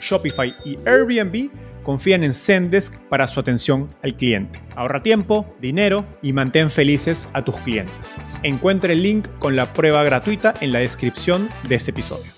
Shopify y Airbnb confían en Zendesk para su atención al cliente. Ahorra tiempo, dinero y mantén felices a tus clientes. Encuentre el link con la prueba gratuita en la descripción de este episodio.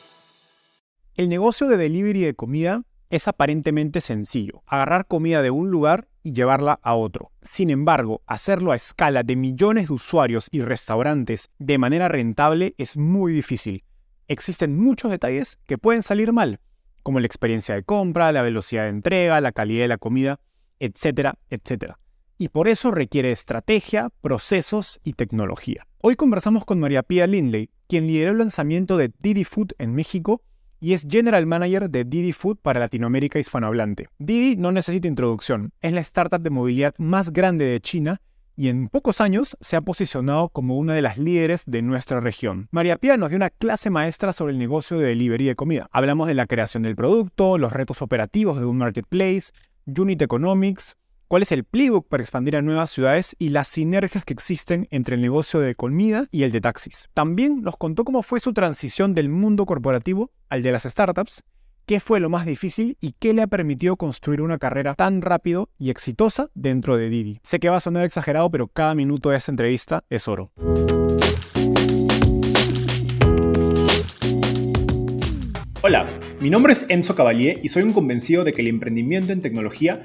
El negocio de delivery de comida es aparentemente sencillo, agarrar comida de un lugar y llevarla a otro. Sin embargo, hacerlo a escala de millones de usuarios y restaurantes de manera rentable es muy difícil. Existen muchos detalles que pueden salir mal, como la experiencia de compra, la velocidad de entrega, la calidad de la comida, etcétera, etcétera. Y por eso requiere estrategia, procesos y tecnología. Hoy conversamos con María Pía Lindley, quien lideró el lanzamiento de Didi Food en México y es General Manager de Didi Food para Latinoamérica hispanohablante. Didi no necesita introducción, es la startup de movilidad más grande de China y en pocos años se ha posicionado como una de las líderes de nuestra región. María Pía nos dio una clase maestra sobre el negocio de delivery de comida. Hablamos de la creación del producto, los retos operativos de un marketplace, unit economics, cuál es el playbook para expandir a nuevas ciudades y las sinergias que existen entre el negocio de comida y el de taxis. También nos contó cómo fue su transición del mundo corporativo al de las startups qué fue lo más difícil y qué le ha permitido construir una carrera tan rápido y exitosa dentro de Didi. Sé que va a sonar exagerado, pero cada minuto de esta entrevista es oro. Hola, mi nombre es Enzo Cavalier y soy un convencido de que el emprendimiento en tecnología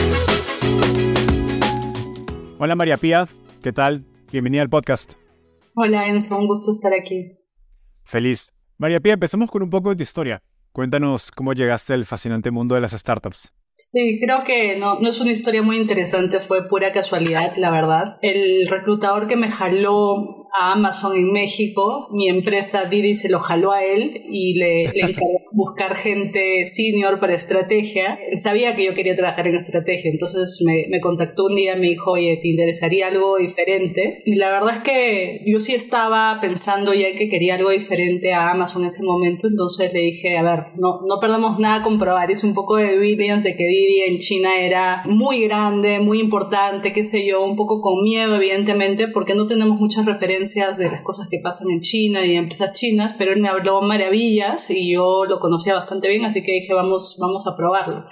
Hola María Pía, ¿qué tal? Bienvenida al podcast. Hola Enzo, un gusto estar aquí. Feliz. María Pía, empecemos con un poco de tu historia. Cuéntanos cómo llegaste al fascinante mundo de las startups. Sí, creo que no, no es una historia muy interesante, fue pura casualidad, la verdad. El reclutador que me jaló a Amazon en México, mi empresa Didi se lo jaló a él y le, le encargó buscar gente senior para estrategia. Él sabía que yo quería trabajar en estrategia, entonces me, me contactó un día, me dijo, oye, ¿te interesaría algo diferente? Y la verdad es que yo sí estaba pensando ya que quería algo diferente a Amazon en ese momento, entonces le dije, a ver, no, no perdamos nada con probar. Es un poco de evidence de que Didi en China era muy grande, muy importante, qué sé yo, un poco con miedo, evidentemente, porque no tenemos muchas referencias de las cosas que pasan en China y en empresas chinas, pero él me habló maravillas y yo lo conocía bastante bien, así que dije, vamos, vamos a probarlo.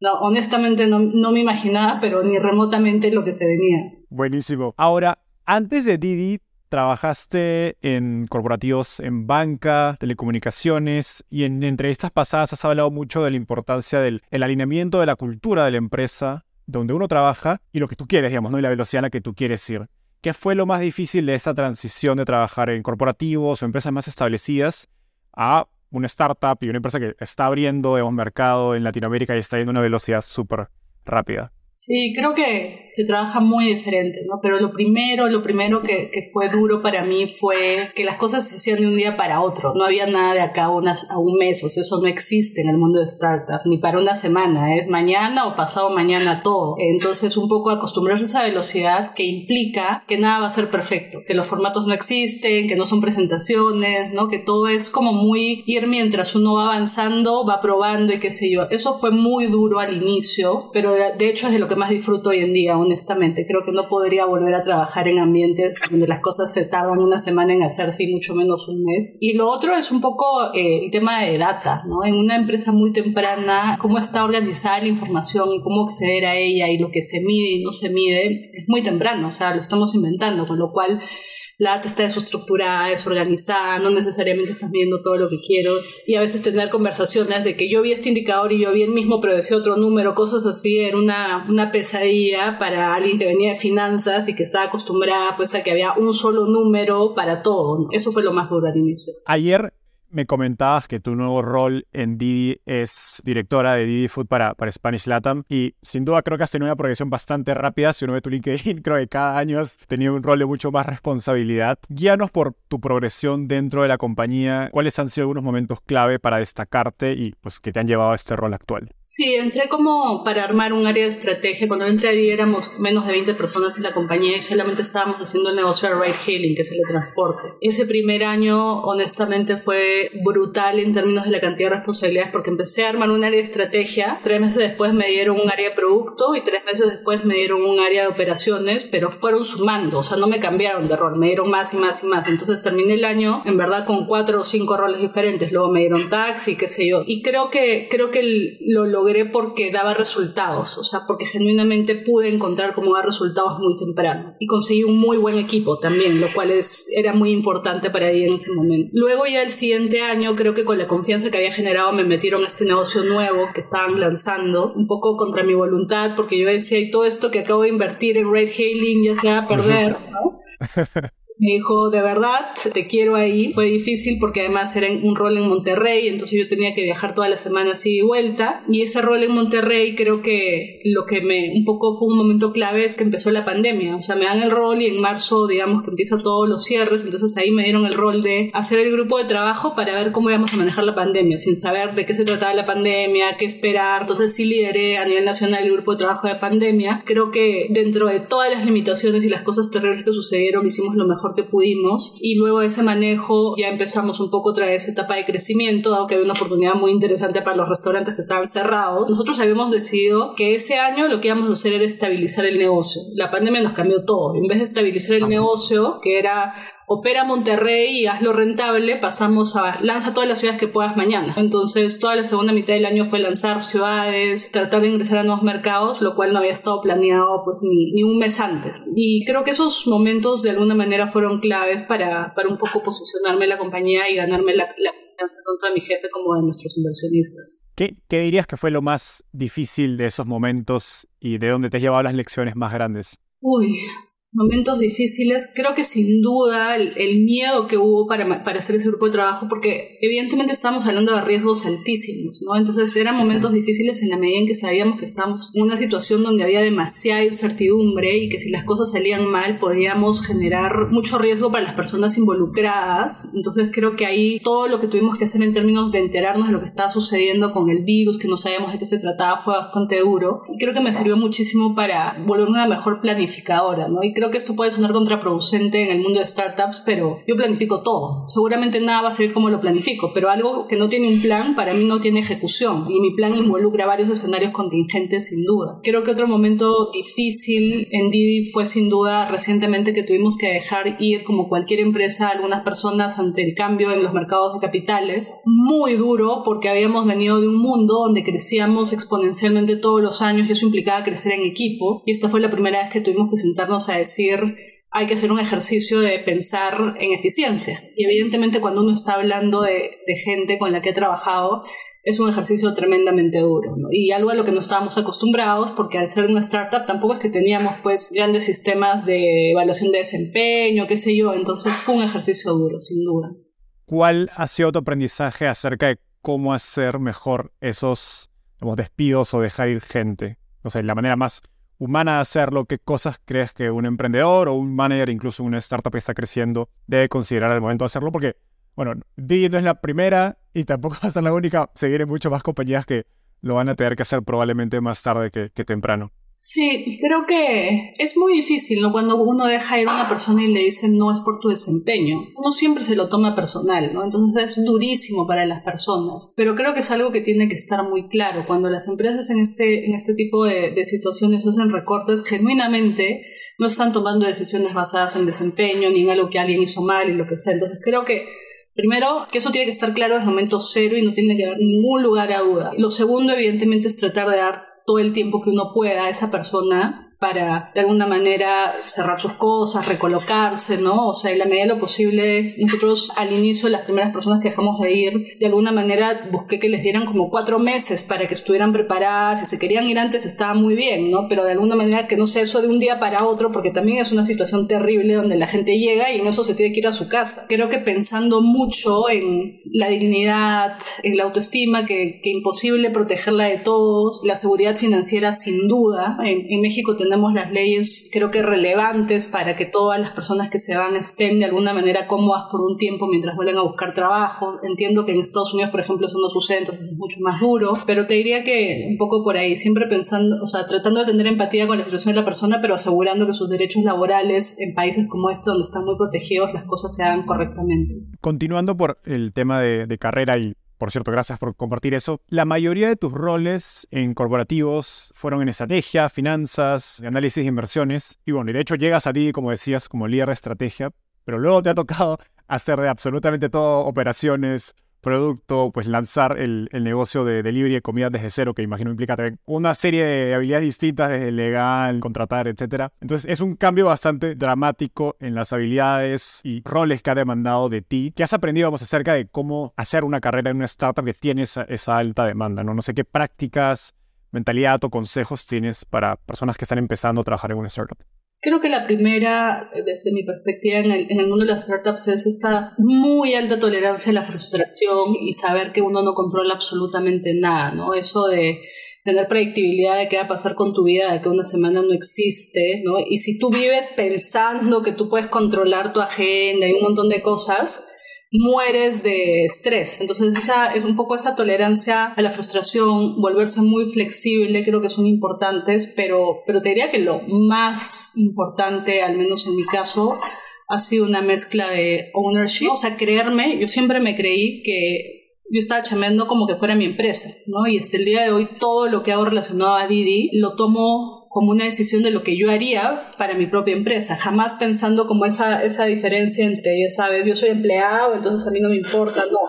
No, honestamente no, no me imaginaba, pero ni remotamente lo que se venía. Buenísimo. Ahora, antes de Didi, trabajaste en corporativos en banca, telecomunicaciones y en entrevistas pasadas has hablado mucho de la importancia del el alineamiento de la cultura de la empresa donde uno trabaja y lo que tú quieres, digamos, ¿no? y la velocidad a la que tú quieres ir. ¿Qué fue lo más difícil de esta transición de trabajar en corporativos o empresas más establecidas a una startup y una empresa que está abriendo un mercado en Latinoamérica y está yendo a una velocidad súper rápida? Sí, creo que se trabaja muy diferente, ¿no? Pero lo primero, lo primero que, que, fue duro para mí fue que las cosas se hacían de un día para otro. No había nada de acá a, unas, a un mes, o sea, eso no existe en el mundo de startups, ni para una semana, es mañana o pasado mañana todo. Entonces, un poco acostumbrarse a esa velocidad que implica que nada va a ser perfecto, que los formatos no existen, que no son presentaciones, ¿no? Que todo es como muy ir mientras uno va avanzando, va probando y qué sé yo. Eso fue muy duro al inicio, pero de, de hecho es de lo que más disfruto hoy en día, honestamente. Creo que no podría volver a trabajar en ambientes donde las cosas se tardan una semana en hacerse y mucho menos un mes. Y lo otro es un poco eh, el tema de data, ¿no? En una empresa muy temprana, cómo está organizada la información y cómo acceder a ella y lo que se mide y no se mide es muy temprano, o sea, lo estamos inventando, con lo cual la data está desestructurada, desorganizada, no necesariamente estás viendo todo lo que quiero y a veces tener conversaciones de que yo vi este indicador y yo vi el mismo pero decía otro número, cosas así, era una, una pesadilla para alguien que venía de finanzas y que estaba acostumbrada pues a que había un solo número para todo. Eso fue lo más duro al inicio. Ayer me comentabas que tu nuevo rol en Didi es directora de Didi Food para, para Spanish Latam y sin duda creo que has tenido una progresión bastante rápida. Si uno ve tu LinkedIn, creo que cada año has tenido un rol de mucho más responsabilidad. Guíanos por tu progresión dentro de la compañía. ¿Cuáles han sido algunos momentos clave para destacarte y pues que te han llevado a este rol actual? Sí, entré como para armar un área de estrategia. Cuando entré ahí éramos menos de 20 personas en la compañía y solamente estábamos haciendo el negocio de ride hailing, que es el de transporte. Ese primer año, honestamente, fue brutal en términos de la cantidad de responsabilidades porque empecé a armar un área de estrategia, tres meses después me dieron un área de producto y tres meses después me dieron un área de operaciones, pero fueron sumando, o sea, no me cambiaron de rol, me dieron más y más y más. Entonces terminé el año en verdad con cuatro o cinco roles diferentes, luego me dieron taxi, qué sé yo. Y creo que, creo que lo logré porque daba resultados, o sea, porque genuinamente pude encontrar cómo dar resultados muy temprano. Y conseguí un muy buen equipo también, lo cual es, era muy importante para mí en ese momento. Luego ya el siguiente año creo que con la confianza que había generado me metieron a este negocio nuevo que estaban lanzando, un poco contra mi voluntad, porque yo decía, y todo esto que acabo de invertir en Red Hailing ya se va a perder, ¿no? Me dijo, de verdad, te quiero ahí. Fue difícil porque además era un rol en Monterrey, entonces yo tenía que viajar toda la semana así y vuelta. Y ese rol en Monterrey creo que lo que me un poco fue un momento clave es que empezó la pandemia. O sea, me dan el rol y en marzo, digamos, que empiezan todos los cierres, entonces ahí me dieron el rol de hacer el grupo de trabajo para ver cómo íbamos a manejar la pandemia, sin saber de qué se trataba la pandemia, qué esperar. Entonces sí lideré a nivel nacional el grupo de trabajo de pandemia. Creo que dentro de todas las limitaciones y las cosas terribles que sucedieron, hicimos lo mejor que pudimos y luego de ese manejo ya empezamos un poco otra vez etapa de crecimiento, dado que había una oportunidad muy interesante para los restaurantes que estaban cerrados. Nosotros habíamos decidido que ese año lo que íbamos a hacer era estabilizar el negocio. La pandemia nos cambió todo. En vez de estabilizar el negocio, que era opera Monterrey y hazlo rentable, pasamos a lanza todas las ciudades que puedas mañana. Entonces, toda la segunda mitad del año fue lanzar ciudades, tratar de ingresar a nuevos mercados, lo cual no había estado planeado pues ni, ni un mes antes. Y creo que esos momentos de alguna manera fueron claves para, para un poco posicionarme en la compañía y ganarme la, la confianza tanto de mi jefe como de nuestros inversionistas. ¿Qué, ¿Qué dirías que fue lo más difícil de esos momentos y de dónde te has llevado las lecciones más grandes? Uy, momentos difíciles, creo que sin duda el, el, miedo que hubo para, para hacer ese grupo de trabajo, porque evidentemente estábamos hablando de riesgos altísimos, ¿no? Entonces eran momentos difíciles en la medida en que sabíamos que estábamos en una situación donde había demasiada incertidumbre y que si las cosas salían mal podíamos generar mucho riesgo para las personas involucradas. Entonces creo que ahí todo lo que tuvimos que hacer en términos de enterarnos de lo que estaba sucediendo con el virus, que no sabíamos de qué se trataba, fue bastante duro. Y creo que me sirvió muchísimo para volverme una mejor planificadora, ¿no? Y creo que esto puede sonar contraproducente en el mundo de startups, pero yo planifico todo. Seguramente nada va a salir como lo planifico, pero algo que no tiene un plan para mí no tiene ejecución y mi plan involucra varios escenarios contingentes sin duda. Creo que otro momento difícil en Didi fue sin duda recientemente que tuvimos que dejar ir como cualquier empresa algunas personas ante el cambio en los mercados de capitales. Muy duro porque habíamos venido de un mundo donde crecíamos exponencialmente todos los años y eso implicaba crecer en equipo y esta fue la primera vez que tuvimos que sentarnos a decir hay que hacer un ejercicio de pensar en eficiencia. Y evidentemente cuando uno está hablando de, gente con la que he trabajado, es un ejercicio tremendamente duro y algo a lo que no estábamos acostumbrados porque al ser una startup tampoco es que teníamos pues grandes sistemas de evaluación de desempeño, qué sé yo, entonces fue un ejercicio duro, sin duda. ¿Cuál ha sido tu aprendizaje acerca de cómo hacer mejor esos despidos o dejar ir gente? O sea, la manera más humana de hacerlo, ¿qué cosas crees que un emprendedor o un manager, incluso una startup que está creciendo, debe considerar al momento de hacerlo? Porque, bueno, Didi no es la primera y tampoco va a ser la única. Seguiré muchas más compañías que lo van a tener que hacer probablemente más tarde que temprano. Sí, creo que es muy difícil, ¿no? Cuando uno deja ir a una persona y le dice no es por tu desempeño. Uno siempre se lo toma personal, ¿no? Entonces es durísimo para las personas. Pero creo que es algo que tiene que estar muy claro. Cuando las empresas en este, en este tipo de, de situaciones hacen recortes, genuinamente no están tomando decisiones basadas en desempeño ni en algo que alguien hizo mal y lo que sea. Entonces creo que Primero, que eso tiene que estar claro desde el momento cero y no tiene que haber ningún lugar a duda. Lo segundo, evidentemente, es tratar de dar todo el tiempo que uno pueda esa persona para de alguna manera cerrar sus cosas, recolocarse, ¿no? O sea, en la medida de lo posible, nosotros al inicio, las primeras personas que dejamos de ir, de alguna manera busqué que les dieran como cuatro meses para que estuvieran preparadas, si se querían ir antes estaba muy bien, ¿no? Pero de alguna manera que no sea eso de un día para otro, porque también es una situación terrible donde la gente llega y en eso se tiene que ir a su casa. Creo que pensando mucho en la dignidad, en la autoestima, que, que imposible protegerla de todos, la seguridad financiera sin duda, en, en México tenemos tenemos las leyes creo que relevantes para que todas las personas que se van estén de alguna manera cómodas por un tiempo mientras vuelven a buscar trabajo. Entiendo que en Estados Unidos, por ejemplo, eso no sucede, entonces es mucho más duro, pero te diría que un poco por ahí, siempre pensando, o sea, tratando de tener empatía con la situación de la persona, pero asegurando que sus derechos laborales en países como este, donde están muy protegidos, las cosas se hagan correctamente. Continuando por el tema de carrera y por cierto, gracias por compartir eso. La mayoría de tus roles en corporativos fueron en estrategia, finanzas, análisis de inversiones. Y bueno, y de hecho llegas a ti, como decías, como líder de estrategia, pero luego te ha tocado hacer de absolutamente todo, operaciones, producto, pues lanzar el, negocio de delivery de comida desde cero, que imagino implica también una serie de habilidades distintas, desde legal, contratar, etc. Entonces es un cambio bastante dramático en las habilidades y roles que ha demandado de ti. ¿Qué has aprendido vamos, acerca de cómo hacer una carrera en una startup que tiene esa, esa alta demanda? ¿no? no sé qué prácticas, mentalidad o consejos tienes para personas que están empezando a trabajar en una startup. Creo que la primera, desde mi perspectiva en el, en el, mundo de las startups, es esta muy alta tolerancia a la frustración y saber que uno no controla absolutamente nada, ¿no? Eso de tener predictibilidad de qué va a pasar con tu vida, de que una semana no existe, ¿no? Y si tú vives pensando que tú puedes controlar tu agenda y un montón de cosas, mueres de estrés. Entonces, esa, es un poco esa tolerancia a la frustración, volverse muy flexible, creo que son importantes, pero, pero te diría que lo más importante, al menos en mi caso, ha sido una mezcla de ownership, o sea, creerme, yo siempre me creí que yo estaba chameando como que fuera mi empresa, ¿no? Y hasta el día de hoy todo lo que hago relacionado a Didi lo tomo como una decisión de lo que yo haría para mi propia empresa, jamás pensando como esa, esa diferencia entre, ya sabes, yo soy empleado, entonces a mí no me importa, no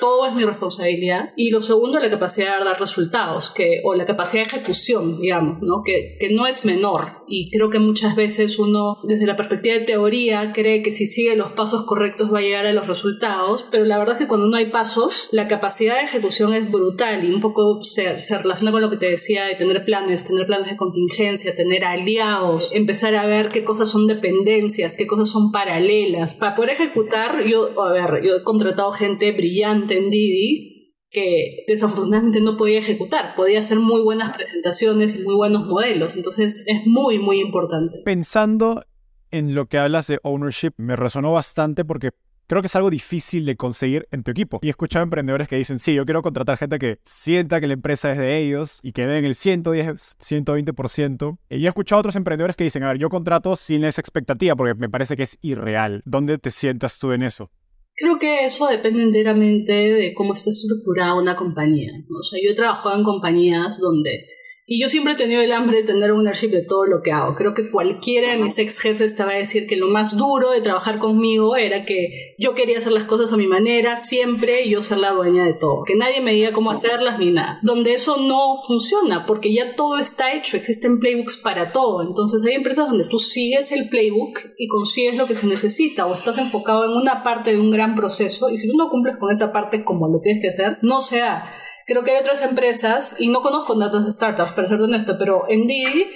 todo es mi responsabilidad. Y lo segundo, la capacidad de dar resultados, que, o la capacidad de ejecución, digamos, ¿no? Que, que no es menor. Y creo que muchas veces uno, desde la perspectiva de teoría, cree que si sigue los pasos correctos va a llegar a los resultados, pero la verdad es que cuando no hay pasos, la capacidad de ejecución es brutal y un poco se, se relaciona con lo que te decía de tener planes, tener planes de contingencia, tener aliados, empezar a ver qué cosas son dependencias, qué cosas son paralelas. Para poder ejecutar, yo, a ver, yo he contratado gente brillante en Didi que desafortunadamente no podía ejecutar. Podía hacer muy buenas presentaciones y muy buenos modelos. Entonces es muy, muy importante. Pensando en lo que hablas de ownership, me resonó bastante porque creo que es algo difícil de conseguir en tu equipo. Y he escuchado emprendedores que dicen, sí, yo quiero contratar gente que sienta que la empresa es de ellos y que den el 110, 120%. Y he escuchado otros emprendedores que dicen, a ver, yo contrato sin esa expectativa porque me parece que es irreal. ¿Dónde te sientas tú en eso? Creo que eso depende enteramente de cómo está estructurada una compañía. O sea, yo he trabajado en compañías donde y yo siempre he tenido el hambre de tener ownership de todo lo que hago. Creo que cualquiera de mis ex jefes te va a decir que lo más duro de trabajar conmigo era que yo quería hacer las cosas a mi manera, siempre, y yo ser la dueña de todo. Que nadie me diga cómo hacerlas ni nada. Donde eso no funciona, porque ya todo está hecho, existen playbooks para todo. Entonces hay empresas donde tú sigues el playbook y consigues lo que se necesita, o estás enfocado en una parte de un gran proceso, y si tú no cumples con esa parte como lo tienes que hacer, no se da. Creo que hay otras empresas, y no conozco tantas startups, para ser honesto, pero en Didi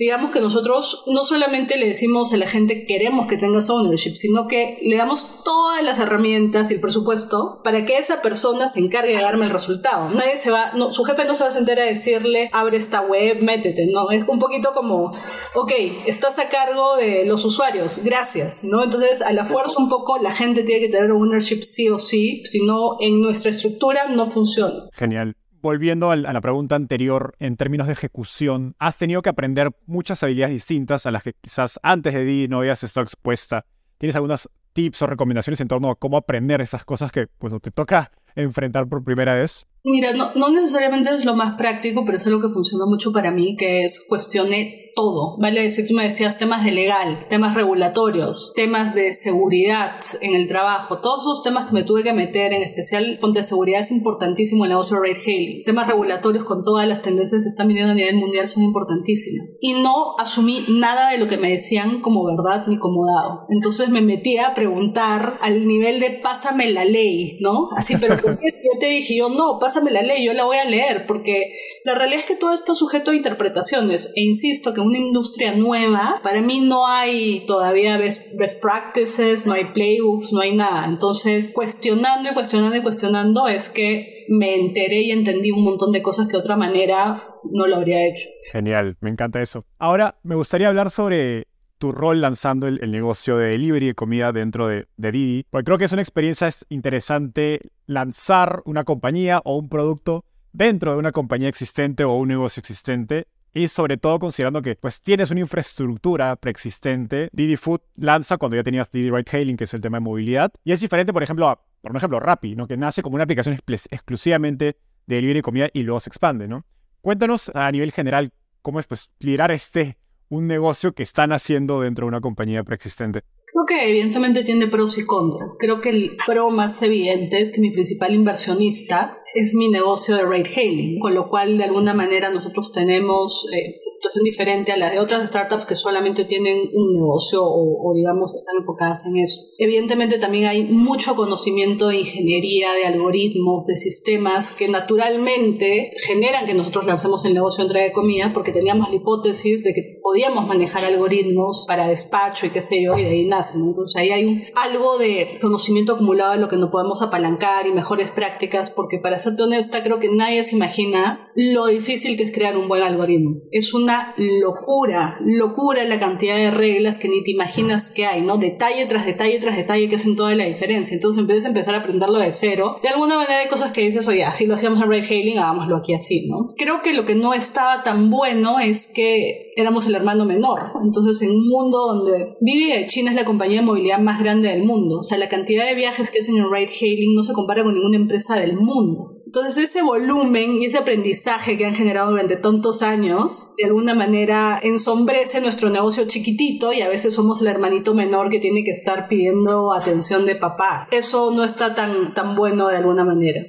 digamos que nosotros no solamente le decimos a la gente queremos que tengas ownership, sino que le damos todas las herramientas y el presupuesto para que esa persona se encargue de darme el resultado. Nadie se va, no, su jefe no se va a sentar a decirle abre esta web, métete, no, es un poquito como, ok, estás a cargo de los usuarios, gracias, ¿no? Entonces a la fuerza un poco la gente tiene que tener ownership sí o sí, si no en nuestra estructura no funciona. Genial volviendo a la pregunta anterior, en términos de ejecución, has tenido que aprender muchas habilidades distintas a las que quizás antes de Didi no habías estado expuesta. ¿Tienes algunos tips o recomendaciones en torno a cómo aprender esas cosas que pues, te toca enfrentar por primera vez? Mira, no, necesariamente es lo más práctico, pero es algo que funciona mucho para mí, que es cuestionar todo, ¿vale? decir, tú me decías temas de legal, temas regulatorios, temas de seguridad en el trabajo, todos esos temas que me tuve que meter, en especial ponte seguridad es importantísimo en el negocio de hailing. Temas regulatorios con todas las tendencias que están viniendo a nivel mundial son importantísimas. Y no asumí nada de lo que me decían como verdad ni como dado. Entonces me metí a preguntar al nivel de pásame la ley, ¿no? Así, pero ¿por qué? yo te dije, yo no, pásame la ley, yo la voy a leer, porque la realidad es que todo está sujeto a interpretaciones. E insisto que una industria nueva, para mí no hay todavía best, practices, no hay playbooks, no hay nada. Entonces, cuestionando y cuestionando y cuestionando es que me enteré y entendí un montón de cosas que de otra manera no lo habría hecho. Genial, me encanta eso. Ahora, me gustaría hablar sobre tu rol lanzando el, negocio de delivery de comida dentro de, de, Didi, porque creo que es una experiencia interesante lanzar una compañía o un producto dentro de una compañía existente o un negocio existente y sobre todo considerando que pues tienes una infraestructura preexistente. Didi Food lanza cuando ya tenías Didi Ride Hailing, que es el tema de movilidad. Y es diferente, por ejemplo, a, por ejemplo, Rappi, ¿no? que nace como una aplicación exclusivamente de delivery de comida y luego se expande. ¿no? Cuéntanos a nivel general cómo es pues liderar este un negocio que están haciendo dentro de una compañía preexistente. Creo que evidentemente tiene pros y contras. Creo que el pro más evidente es que mi principal inversionista es mi negocio de rate hailing, con lo cual de alguna manera nosotros tenemos eh, situación diferente a la de otras startups que solamente tienen un negocio o, digamos están enfocadas en eso. Evidentemente también hay mucho conocimiento de ingeniería, de algoritmos, de sistemas que naturalmente generan que nosotros lancemos el negocio de entrega de comida porque teníamos la hipótesis de que podíamos manejar algoritmos para despacho y qué sé yo y de ahí nacen. Entonces ahí hay un, algo de conocimiento acumulado de lo que no podemos apalancar y mejores prácticas porque para serte honesta creo que nadie se imagina lo difícil que es crear un buen algoritmo. Es una locura, locura la cantidad de reglas que ni te imaginas que hay, ¿no? Detalle tras detalle tras detalle que hacen toda la diferencia. Entonces, en vez de empezar a aprenderlo de cero, de alguna manera hay cosas que dices, oye, así lo hacíamos en Red Hailing, hagámoslo aquí así, ¿no? Creo que lo que no estaba tan bueno es que éramos el hermano menor. Entonces, en un mundo donde Didi China es la compañía de movilidad más grande del mundo, o sea, la cantidad de viajes que hacen en Ride Hailing no se compara con ninguna empresa del mundo. Entonces ese volumen y ese aprendizaje que han generado durante tantos años, de alguna manera ensombrece nuestro negocio chiquitito y a veces somos el hermanito menor que tiene que estar pidiendo atención de papá. Eso no está tan, tan bueno de alguna manera.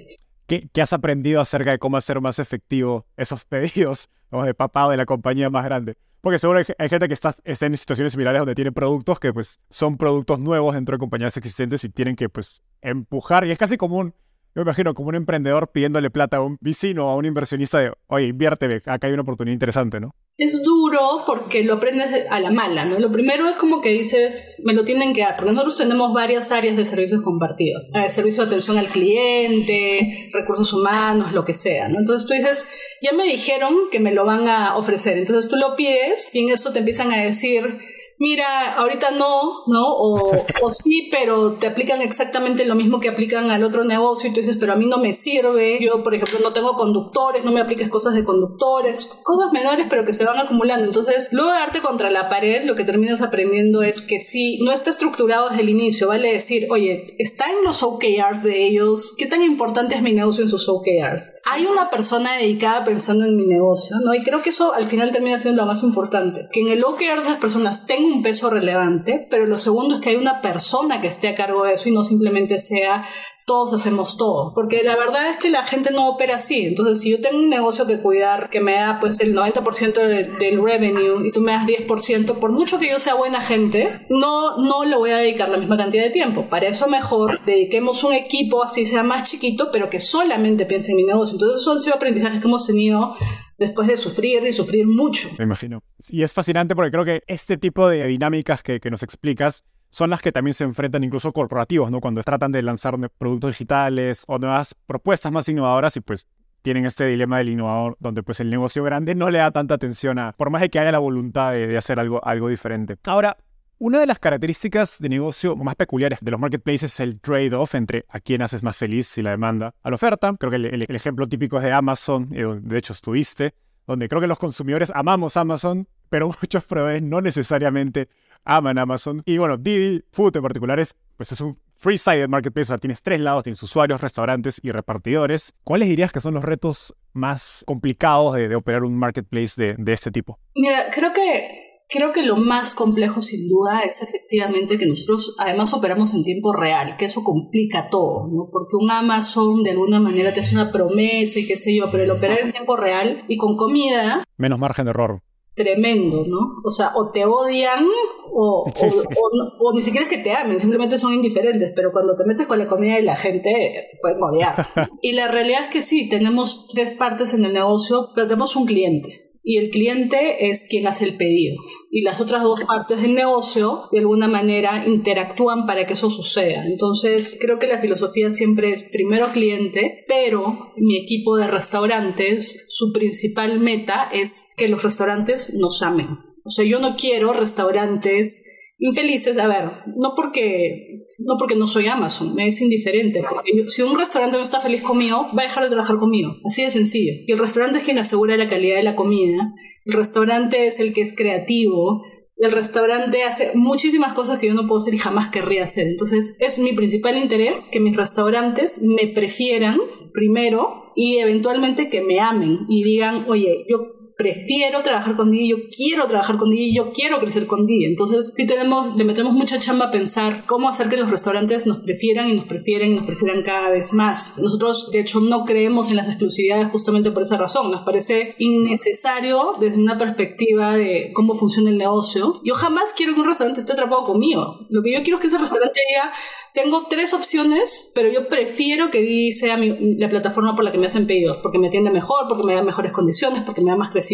¿Qué, has aprendido acerca de cómo hacer más efectivo esos pedidos de papá o de la compañía más grande? Porque seguro hay, gente que está, en situaciones similares donde tiene productos que pues son productos nuevos dentro de compañías existentes y tienen que pues empujar. Y es casi común yo me imagino como un emprendedor pidiéndole plata a un vecino o a un inversionista de, oye, inviérteme, acá hay una oportunidad interesante, ¿no? Es duro porque lo aprendes a la mala, ¿no? Lo primero es como que dices, me lo tienen que dar, porque nosotros tenemos varias áreas de servicios compartidos. Eh, servicio de atención al cliente, recursos humanos, lo que sea, ¿no? Entonces tú dices, ya me dijeron que me lo van a ofrecer, entonces tú lo pides y en eso te empiezan a decir, mira, ahorita no, ¿no? O, o, sí, pero te aplican exactamente lo mismo que aplican al otro negocio y tú dices, pero a mí no me sirve. Yo, por ejemplo, no tengo conductores, no me apliques cosas de conductores, cosas menores, pero que se van acumulando. Entonces, luego de darte contra la pared, lo que terminas aprendiendo es que si no está estructurado desde el inicio, vale decir, oye, está en los OKRs de ellos, ¿qué tan importante es mi negocio en sus OKRs? Hay una persona dedicada pensando en mi negocio, ¿no? Y creo que eso al final termina siendo lo más importante, que en el OKR de las personas tenga un peso relevante, pero lo segundo es que hay una persona que esté a cargo de eso y no simplemente sea todos hacemos todo, porque la verdad es que la gente no opera así. Entonces, si yo tengo un negocio que cuidar que me da pues el 90% del revenue y tú me das 10%, por mucho que yo sea buena gente, no, no le voy a dedicar la misma cantidad de tiempo. Para eso mejor dediquemos un equipo así sea más chiquito, pero que solamente piense en mi negocio. Entonces, esos han sido aprendizajes que hemos tenido después de sufrir y sufrir mucho. Me imagino. Y es fascinante porque creo que este tipo de dinámicas que, que nos explicas son las que también se enfrentan incluso corporativos, ¿no? Cuando tratan de lanzar productos digitales o nuevas propuestas más innovadoras y pues tienen este dilema del innovador donde pues el negocio grande no le da tanta atención a, por más de que haya la voluntad de, hacer algo, algo diferente. Ahora, una de las características de negocio más peculiares de los marketplaces es el trade-off entre a quién haces más feliz si la demanda a la oferta. Creo que el, ejemplo típico es de Amazon, eh, de hecho estuviste, donde creo que los consumidores amamos Amazon, pero muchos proveedores no necesariamente aman Amazon. Y bueno, Didi Food en particular es, pues es un free-sided marketplace, o sea, tienes tres lados, tienes usuarios, restaurantes y repartidores. ¿Cuáles dirías que son los retos más complicados de, operar un marketplace de, de este tipo? Mira, creo que Creo que lo más complejo sin duda es efectivamente que nosotros además operamos en tiempo real, que eso complica todo, ¿no? Porque un Amazon de alguna manera te hace una promesa y qué sé yo, pero el operar en tiempo real y con comida... Menos margen de error tremendo, ¿no? O sea, o te odian o, o, ni siquiera es que te amen, simplemente son indiferentes, pero cuando te metes con la comida y la gente te pueden odiar. y la realidad es que sí, tenemos tres partes en el negocio, pero tenemos un cliente y el cliente es quien hace el pedido. Y las otras dos partes del negocio, de alguna manera, interactúan para que eso suceda. Entonces, creo que la filosofía siempre es primero cliente, pero mi equipo de restaurantes, su principal meta es que los restaurantes nos amen. O sea, yo no quiero restaurantes infelices, a ver, no porque no porque no soy Amazon, me es indiferente, porque si un restaurante no está feliz conmigo, va a dejar de trabajar conmigo, así de sencillo. Y el restaurante es quien asegura la calidad de la comida, el restaurante es el que es creativo, el restaurante hace muchísimas cosas que yo no puedo hacer y jamás querría hacer. Entonces, es mi principal interés que mis restaurantes me prefieran primero y eventualmente que me amen y digan, oye, yo prefiero trabajar con Didi, yo quiero trabajar con Didi, yo quiero crecer con Didi. Entonces, sí tenemos, le metemos mucha chamba a pensar cómo hacer que los restaurantes nos prefieran y nos prefieren y nos prefieran cada vez más. Nosotros, de hecho, no creemos en las exclusividades justamente por esa razón. Nos parece innecesario desde una perspectiva de cómo funciona el negocio. Yo jamás quiero que un restaurante esté atrapado conmigo. Lo que yo quiero es que ese restaurante diga, tengo tres opciones, pero yo prefiero que Didi sea la plataforma por la que me hacen pedidos, porque me atiende mejor, porque me da mejores condiciones, porque me da más crecimiento.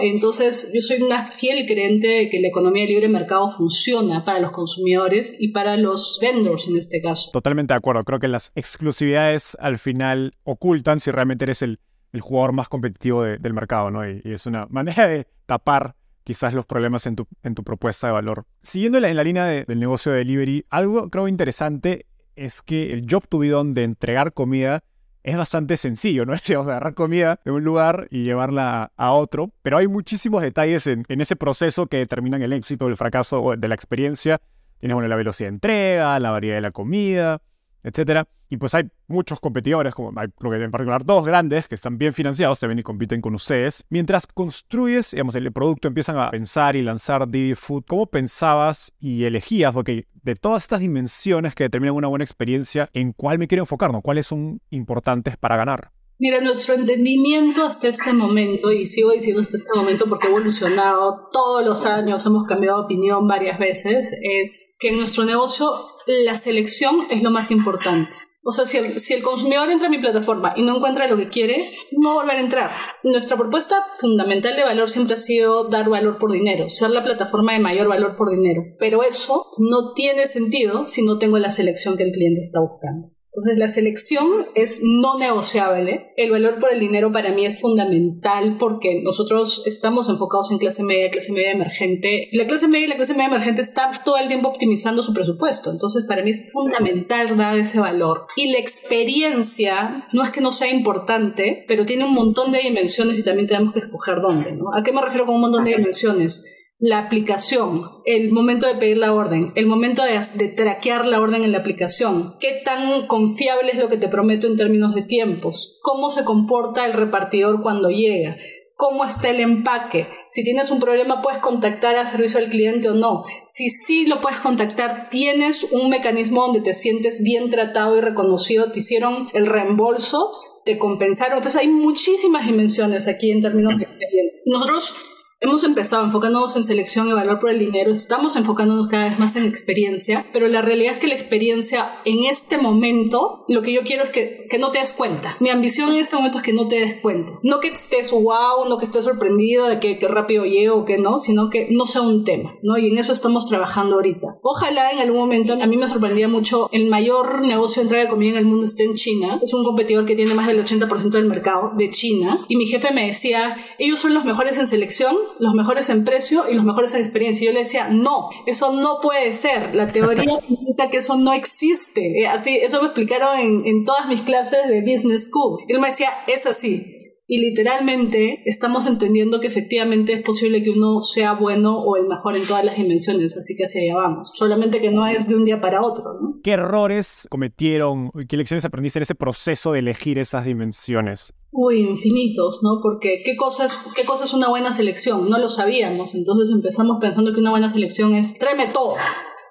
Entonces, yo soy una fiel creyente de que la economía de libre mercado funciona para los consumidores y para los vendors en este caso. Totalmente de acuerdo. Creo que las exclusividades al final ocultan si realmente eres el, jugador más competitivo del mercado, ¿no? y es una manera de tapar quizás los problemas en tu, en tu propuesta de valor. Siguiendo en la línea del negocio de delivery, algo creo interesante es que el job to de entregar comida es bastante sencillo, ¿no? Es agarrar comida de un lugar y llevarla a otro, pero hay muchísimos detalles en, ese proceso que determinan el éxito o el fracaso de la experiencia. Tienes la velocidad de entrega, la variedad de la comida, etcétera. Y pues hay muchos competidores, como hay, creo que en particular dos grandes, que están bien financiados, se ven y compiten con ustedes. Mientras construyes, digamos, el producto, empiezan a pensar y lanzar Didi Food, ¿cómo pensabas y elegías? Porque de todas estas dimensiones que determinan una buena experiencia, ¿en cuál me quiero enfocar? ¿no? ¿Cuáles son importantes para ganar? Mira, nuestro entendimiento hasta este momento, y sigo diciendo hasta este momento porque ha evolucionado todos los años, hemos cambiado de opinión varias veces, es que en nuestro negocio la selección es lo más importante. O sea, si el, si el, consumidor entra a mi plataforma y no encuentra lo que quiere, no volver a entrar. Nuestra propuesta fundamental de valor siempre ha sido dar valor por dinero, ser la plataforma de mayor valor por dinero. Pero eso no tiene sentido si no tengo la selección que el cliente está buscando. Entonces la selección es no negociable. El valor por el dinero para mí es fundamental porque nosotros estamos enfocados en clase media, clase media emergente. La clase media y la clase media emergente está todo el tiempo optimizando su presupuesto. Entonces para mí es fundamental dar ese valor. Y la experiencia no es que no sea importante, pero tiene un montón de dimensiones y también tenemos que escoger dónde. ¿no? ¿A qué me refiero con un montón de dimensiones? La aplicación, el momento de pedir la orden, el momento de, traquear la orden en la aplicación, qué tan confiable es lo que te prometo en términos de tiempos, cómo se comporta el repartidor cuando llega, cómo está el empaque. Si tienes un problema, puedes contactar a servicio al cliente o no. Si sí lo puedes contactar, tienes un mecanismo donde te sientes bien tratado y reconocido, te hicieron el reembolso, te compensaron. Entonces hay muchísimas dimensiones aquí en términos de experiencia. Nosotros Hemos empezado enfocándonos en selección y valor por el dinero, estamos enfocándonos cada vez más en experiencia, pero la realidad es que la experiencia en este momento, lo que yo quiero es que, que no te des cuenta. Mi ambición en este momento es que no te des cuenta. No que estés wow, no que estés sorprendido de que, que rápido llego o que no, sino que no sea un tema, ¿no? Y en eso estamos trabajando ahorita. Ojalá en algún momento, a mí me sorprendía mucho, el mayor negocio de entrega de comida en el mundo esté en China. Es un competidor que tiene más del 80% del mercado de China. Y mi jefe me decía, ellos son los mejores en selección los mejores en precio y los mejores en experiencia. Y yo le decía, no, eso no puede ser. La teoría indica que eso no existe. Eh, así, eso me explicaron en, en todas mis clases de Business School. Y él me decía, es así. Y literalmente estamos entendiendo que efectivamente es posible que uno sea bueno o el mejor en todas las dimensiones, así que hacia allá vamos. Solamente que no es de un día para otro. ¿no? ¿Qué errores cometieron y qué lecciones aprendiste en ese proceso de elegir esas dimensiones? Uy, infinitos, ¿no? Porque ¿qué cosa, es, ¿qué cosa es una buena selección? No lo sabíamos, entonces empezamos pensando que una buena selección es tráeme todo.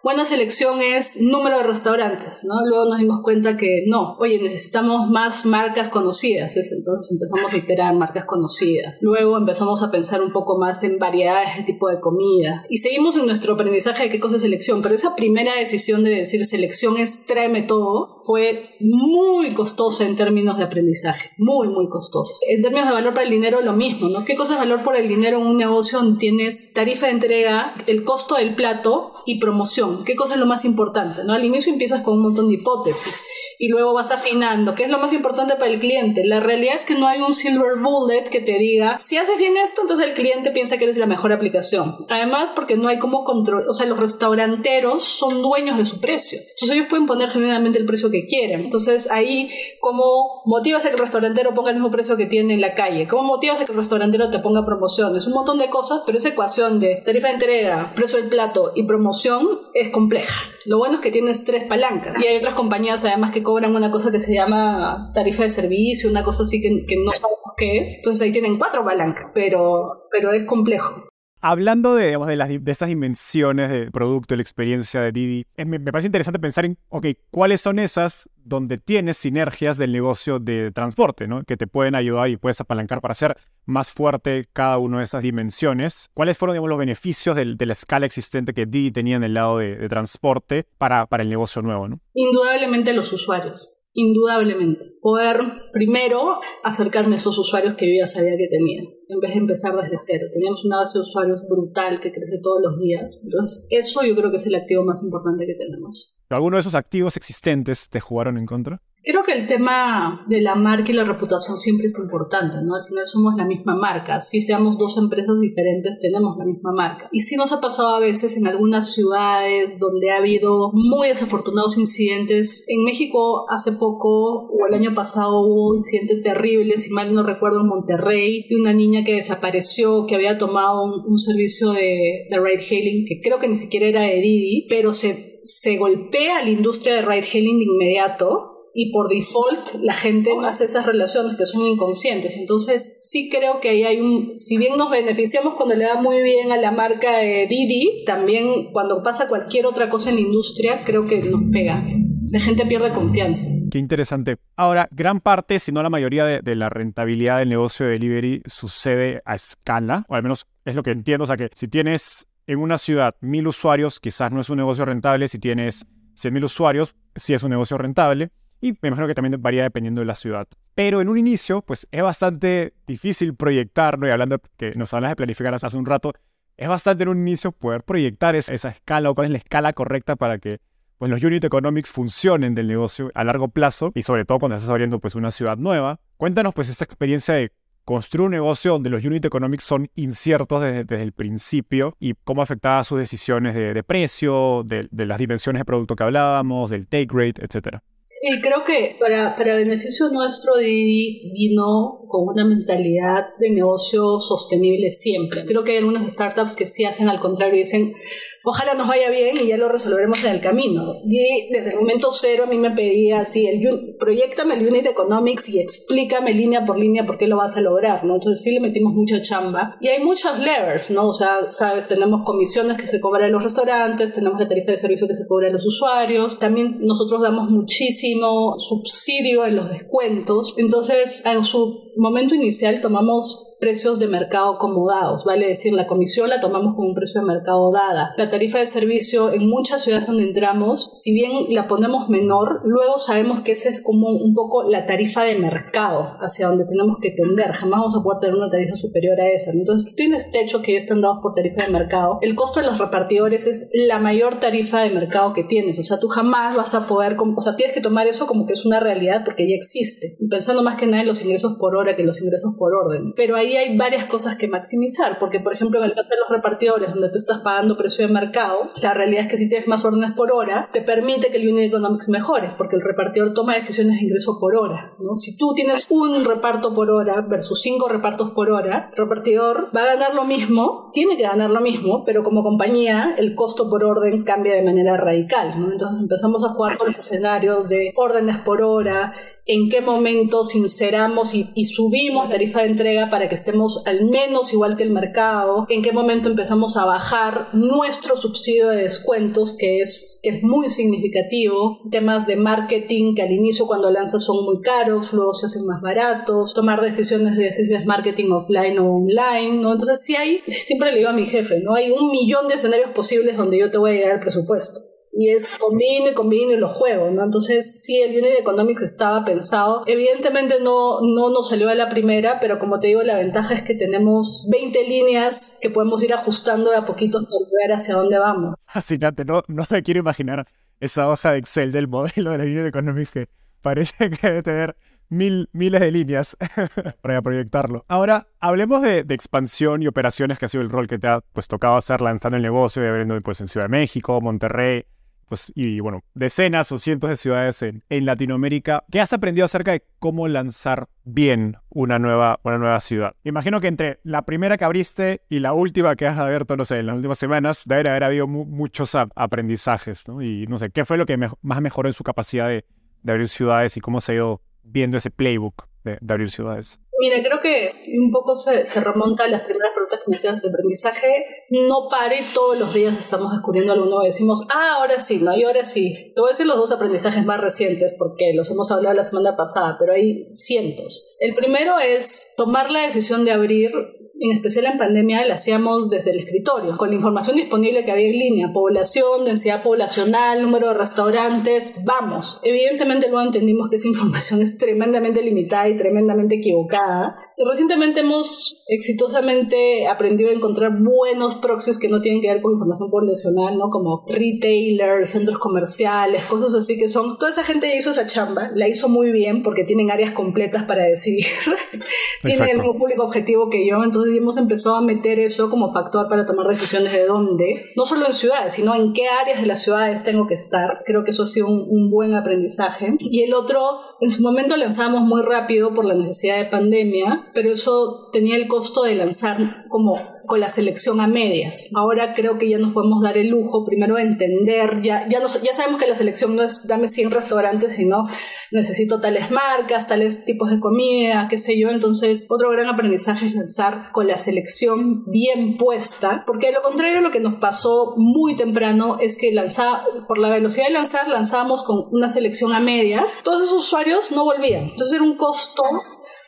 Buena selección es número de restaurantes, ¿no? Luego nos dimos cuenta que no, oye, necesitamos más marcas conocidas, entonces empezamos a iterar marcas conocidas. Luego empezamos a pensar un poco más en variedades de tipo de comida. Y seguimos en nuestro aprendizaje de qué cosa es selección, pero esa primera decisión de decir selección es tráeme todo fue muy costosa en términos de aprendizaje, muy, muy costosa. En términos de valor para el dinero, lo mismo, ¿no? ¿Qué cosa es valor por el dinero en un negocio donde tienes tarifa de entrega, el costo del plato y promoción? ¿Qué cosa es lo más importante? ¿no? Al inicio empiezas con un montón de hipótesis y luego vas afinando. ¿Qué es lo más importante para el cliente? La realidad es que no hay un silver bullet que te diga, si haces bien esto, entonces el cliente piensa que eres la mejor aplicación. Además, porque no hay como control, o sea, los restauranteros son dueños de su precio. Entonces ellos pueden poner generalmente el precio que quieren. Entonces ahí, ¿cómo motivas a que el restaurantero ponga el mismo precio que tiene en la calle? ¿Cómo motivas a que el restaurantero te ponga promociones? Un montón de cosas, pero esa ecuación de tarifa de entrega, precio del plato y promoción es compleja. Lo bueno es que tienes tres palancas. Y hay otras compañías además que cobran una cosa que se llama tarifa de servicio, una cosa así que, que no sabemos qué es. Entonces ahí tienen cuatro palancas, pero, pero es complejo. Hablando de, digamos, de, las, de estas dimensiones de producto, la experiencia de Didi, me, parece interesante pensar en, ok, ¿cuáles son esas donde tienes sinergias del negocio de transporte, ¿no? Que te pueden ayudar y puedes apalancar para hacer más fuerte cada una de esas dimensiones. ¿Cuáles fueron, los beneficios del, de la escala existente que Didi tenía en el lado de, transporte para, para el negocio nuevo. Indudablemente los usuarios indudablemente. Poder primero acercarme a esos usuarios que yo ya sabía que tenía, en vez de empezar desde cero. Teníamos una base de usuarios brutal que crece todos los días. Entonces, eso yo creo que es el activo más importante que tenemos. ¿Alguno de esos activos existentes te jugaron en contra? Creo que el tema de la marca y la reputación siempre es importante, ¿no? Al final somos la misma marca. Si seamos dos empresas diferentes, tenemos la misma marca. Y sí nos ha pasado a veces en algunas ciudades donde ha habido muy desafortunados incidentes. En México hace poco o el año pasado hubo un incidente terrible, si mal no recuerdo, en Monterrey, de una niña que desapareció, que había tomado un, servicio de, de ride hailing, que creo que ni siquiera era de Didi, pero se, se golpea la industria de ride hailing de inmediato y por default la gente hace esas relaciones que son inconscientes. Entonces sí creo que ahí hay un, si bien nos beneficiamos cuando le da muy bien a la marca de Didi, también cuando pasa cualquier otra cosa en la industria creo que nos pega. La gente pierde confianza. Qué interesante. Ahora, gran parte, si no la mayoría de, de la rentabilidad del negocio de delivery sucede a escala, o al menos es lo que entiendo. O sea que si tienes en una ciudad mil usuarios, quizás no es un negocio rentable. Si tienes 100 mil usuarios, sí es un negocio rentable y me imagino que también varía dependiendo de la ciudad. Pero en un inicio, pues es bastante difícil proyectarlo y hablando que nos hablas de planificar hace un rato, es bastante en un inicio poder proyectar esa, escala o cuál es la escala correcta para que pues, los unit economics funcionen del negocio a largo plazo y sobre todo cuando estás abriendo pues una ciudad nueva. Cuéntanos pues esta experiencia de construir un negocio donde los unit economics son inciertos desde, el principio y cómo afectaba sus decisiones de, precio, de, de, las dimensiones de producto que hablábamos, del take rate, etcétera. Sí, creo que para, para beneficio nuestro Didi vino con una mentalidad de negocio sostenible siempre. Creo que hay algunas startups que sí hacen al contrario dicen, ojalá nos vaya bien y ya lo resolveremos en el camino. Y desde el momento cero a mí me pedía así, el, proyectame el Unit Economics y explícame línea por línea por qué lo vas a lograr, ¿no? Entonces sí le metimos mucha chamba. Y hay muchos levers, ¿no? O sea, sabes, tenemos comisiones que se cobran en los restaurantes, tenemos la tarifa de servicio que se cobra a los usuarios, también nosotros damos muchísimo subsidio en los descuentos. Entonces, en su momento inicial tomamos precios de mercado acomodados, vale decir, la comisión la tomamos como un precio de mercado dada. La tarifa de servicio en muchas ciudades donde entramos, si bien la ponemos menor, luego sabemos que esa es como un poco la tarifa de mercado hacia donde tenemos que tender. Jamás vamos a poder tener una tarifa superior a esa. Entonces, tú tienes techos que ya están dados por tarifa de mercado. El costo de los repartidores es la mayor tarifa de mercado que tienes. O sea, tú jamás vas a poder, o sea, tienes que tomar eso como que es una realidad porque ya existe. Pensando más que nada en los ingresos por hora que los ingresos por orden. Pero ahí hay varias cosas que maximizar, porque por ejemplo en el caso de los repartidores, donde tú estás pagando precio de mercado, la realidad es que si tienes más órdenes por hora, te permite que el unit economics mejore, porque el repartidor toma decisiones de ingreso por hora. ¿no? Si tú tienes un reparto por hora versus cinco repartos por hora, el repartidor va a ganar lo mismo, tiene que ganar lo mismo, pero como compañía el costo por orden cambia de manera radical. ¿no? Entonces empezamos a jugar con los escenarios de órdenes por hora, en qué momento sinceramos y, subimos la tarifa de entrega para que estemos al menos igual que el mercado, en qué momento empezamos a bajar nuestro subsidio de descuentos, que es, que es muy significativo, temas de marketing que al inicio cuando lanzas son muy caros, luego se hacen más baratos, tomar decisiones de decisiones marketing offline o online, ¿no? Entonces sí hay, siempre le digo a mi jefe, ¿no? Hay un millón de escenarios posibles donde yo te voy a llegar al presupuesto y es combino y combino y lo juego, ¿no? Entonces, sí, el Unit Economics estaba pensado. Evidentemente no, no nos salió a la primera, pero como te digo, la ventaja es que tenemos 20 líneas que podemos ir ajustando de a poquito para ver hacia dónde vamos. Fascinante, no, no me quiero imaginar esa hoja de Excel del modelo de la Unit Economics que parece que debe tener mil, miles de líneas para proyectarlo. Ahora, hablemos de, de, expansión y operaciones que ha sido el rol que te ha pues, tocado hacer lanzando el negocio y abriendo pues, en Ciudad de México, Monterrey, pues, y bueno, decenas o cientos de ciudades en, Latinoamérica. ¿Qué has aprendido acerca de cómo lanzar bien una nueva, una nueva ciudad? Imagino que entre la primera que abriste y la última que has abierto, no sé, en las últimas semanas, debe haber habido mu muchos aprendizajes, ¿no? Y no sé, ¿qué fue lo que más mejoró en su capacidad de, de, abrir ciudades y cómo se ha ido viendo ese playbook de, de abrir ciudades? Mira, creo que un poco se, se, remonta a las primeras preguntas que me hacías de aprendizaje. No pare, todos los días estamos descubriendo algo nuevo. Decimos, ah, ahora sí, ¿no? Y ahora sí. Te voy a decir los dos aprendizajes más recientes porque los hemos hablado la semana pasada, pero hay cientos. El primero es tomar la decisión de abrir en especial en pandemia, la hacíamos desde el escritorio, con la información disponible que había en línea, población, densidad poblacional, número de restaurantes, vamos. Evidentemente luego entendimos que esa información es tremendamente limitada y tremendamente equivocada. Recientemente hemos exitosamente aprendido a encontrar buenos proxies que no tienen que ver con información poblacional, ¿no? Como retailers, centros comerciales, cosas así que son... Toda esa gente hizo esa chamba, la hizo muy bien porque tienen áreas completas para decidir. tienen el mismo público objetivo que yo, entonces hemos empezado a meter eso como factor para tomar decisiones de dónde, no solo en ciudades, sino en qué áreas de las ciudades tengo que estar. Creo que eso ha sido un, un buen aprendizaje. Y el otro, en su momento lanzábamos muy rápido por la necesidad de pandemia, pero eso tenía el costo de lanzar como con la selección a medias. Ahora creo que ya nos podemos dar el lujo primero de entender, ya, ya, nos, ya sabemos que la selección no es dame 100 restaurantes, sino necesito tales marcas, tales tipos de comida, qué sé yo. Entonces, otro gran aprendizaje es lanzar con la selección bien puesta, porque de lo contrario lo que nos pasó muy temprano es que lanzaba, por la velocidad de lanzar, lanzábamos con una selección a medias, todos esos usuarios no volvían. Entonces era un costo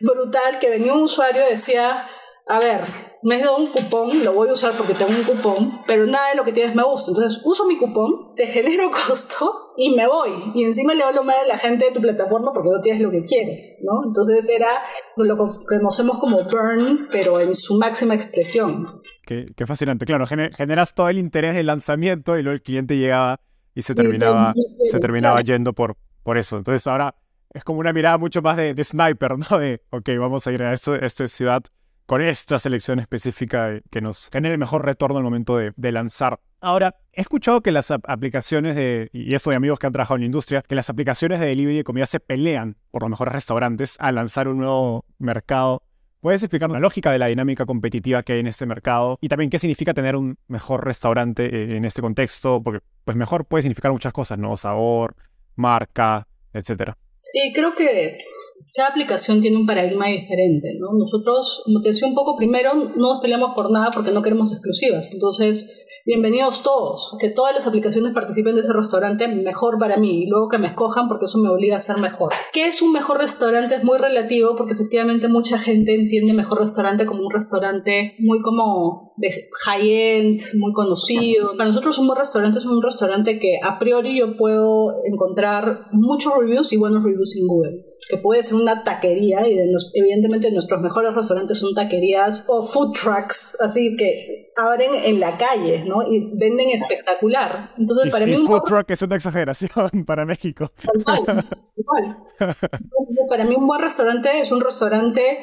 brutal que venía un usuario y decía, a ver, me has dado un cupón, lo voy a usar porque tengo un cupón, pero nada de lo que tienes me gusta. Entonces uso mi cupón, te genero costo y me voy. Y encima le hablo mal a la gente de tu plataforma porque no tienes lo que quiere, ¿no? Entonces era lo que conocemos como burn, pero en su máxima expresión. Qué, qué fascinante. Claro, generas todo el interés del lanzamiento y luego el cliente llegaba y se terminaba, se terminaba yendo por, por eso. Entonces ahora es como una mirada mucho más de, sniper, ¿no? De, ok, vamos a ir a, esta ciudad con esta selección específica que nos genere el mejor retorno al momento de, de, lanzar. Ahora, he escuchado que las aplicaciones de, y esto de amigos que han trabajado en la industria, que las aplicaciones de delivery de comida se pelean por los mejores restaurantes al lanzar un nuevo mercado ¿Puedes explicar la lógica de la dinámica competitiva que hay en este mercado y también qué significa tener un mejor restaurante eh, en este contexto? Porque pues mejor puede significar muchas cosas, ¿no? Sabor, marca, etcétera. Sí, creo que cada aplicación tiene un paradigma diferente, ¿no? Nosotros, como te decía un poco primero, no nos peleamos por nada porque no queremos exclusivas. Entonces, bienvenidos todos, que todas las aplicaciones participen de ese restaurante, mejor para mí, y luego que me escojan porque eso me obliga a ser mejor. ¿Qué es un mejor restaurante? Es muy relativo porque efectivamente mucha gente entiende mejor restaurante como un restaurante muy como de high-end, muy conocido. Para nosotros un buen restaurante es un restaurante que a priori yo puedo encontrar muchos reviews y buenos reviews en Google, que puede ser una taquería y de evidentemente nuestros mejores restaurantes son taquerías o food trucks, así que abren en la calle, ¿no? Y venden espectacular. Entonces, para mí... Un food truck es una exageración para México. Igual, igual. para mí un buen restaurante es un restaurante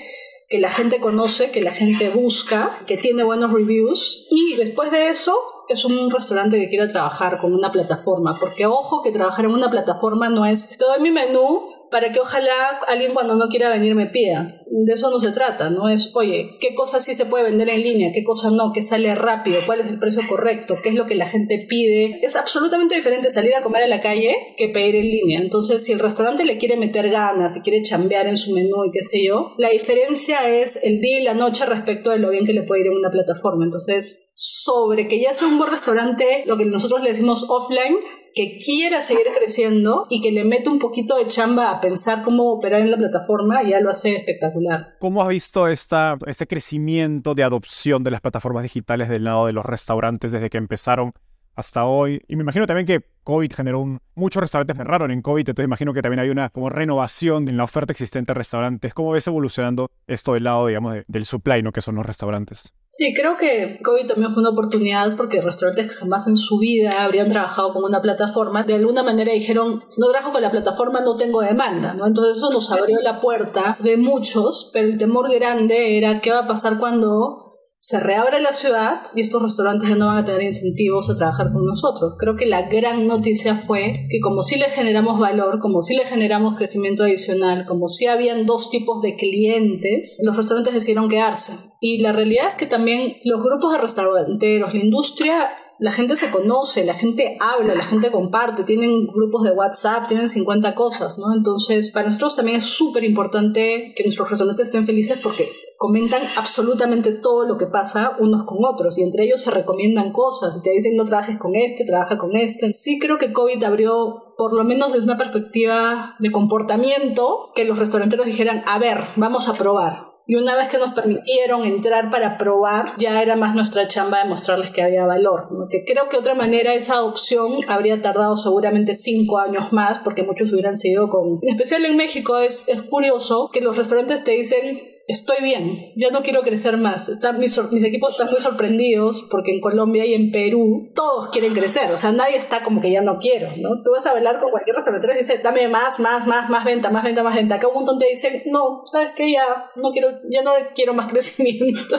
que la gente conoce, que la gente busca, que tiene buenos reviews y después de eso es un restaurante que quiere trabajar con una plataforma, porque ojo que trabajar en una plataforma no es todo mi menú para que ojalá alguien cuando no quiera venir me pida. De eso no se trata, ¿no? Es, oye, ¿qué cosa sí se puede vender en línea? ¿Qué cosa no? ¿Qué sale rápido? ¿Cuál es el precio correcto? ¿Qué es lo que la gente pide? Es absolutamente diferente salir a comer a la calle que pedir en línea. Entonces, si el restaurante le quiere meter ganas y quiere chambear en su menú y qué sé yo, la diferencia es el día y la noche respecto de lo bien que le puede ir en una plataforma. Entonces, sobre que ya sea un buen restaurante, lo que nosotros le decimos offline, que quiera seguir creciendo y que le mete un poquito de chamba a pensar cómo operar en la plataforma, ya lo hace espectacular. ¿Cómo has visto esta, este crecimiento de adopción de las plataformas digitales del lado de los restaurantes desde que empezaron hasta hoy. Y me imagino también que COVID generó un... Muchos restaurantes cerraron en COVID, entonces imagino que también hay una como renovación en la oferta existente de restaurantes. ¿Cómo ves evolucionando esto del lado, digamos, del supply, ¿no? Que son los restaurantes. Sí, creo que COVID también fue una oportunidad porque restaurantes que jamás en su vida habrían trabajado con una plataforma, de alguna manera dijeron, si no trabajo con la plataforma no tengo demanda, ¿no? Entonces eso nos abrió la puerta de muchos, pero el temor grande era qué va a pasar cuando se reabre la ciudad y estos restaurantes ya no van a tener incentivos a trabajar con nosotros. Creo que la gran noticia fue que como si le generamos valor, como si le generamos crecimiento adicional, como si habían dos tipos de clientes, los restaurantes decidieron quedarse. Y la realidad es que también los grupos de restauranteros, la industria la gente se conoce, la gente habla, la gente comparte, tienen grupos de WhatsApp, tienen 50 cosas, ¿no? Entonces, para nosotros también es súper importante que nuestros restaurantes estén felices porque comentan absolutamente todo lo que pasa unos con otros y entre ellos se recomiendan cosas y te dicen no trabajes con este, trabaja con este. Sí creo que COVID abrió por lo menos desde una perspectiva de comportamiento, que los restauranteros dijeran, a ver, vamos a probar. Y una vez que nos permitieron entrar para probar, ya era más nuestra chamba de mostrarles que había valor. Que creo que otra manera esa opción habría tardado seguramente cinco años más, porque muchos hubieran seguido con... En especial en México es, es curioso que los restaurantes te dicen, estoy bien, yo no quiero crecer más. Están, mis, equipos están muy sorprendidos porque en Colombia y en Perú todos quieren crecer, o sea, nadie está como que ya no quiero, ¿no? Tú vas a hablar con cualquier restaurante y dice, dame más, más, más, más venta, más venta, más venta. Acá un montón te dicen, no, sabes que ya no quiero, ya no quiero más crecimiento.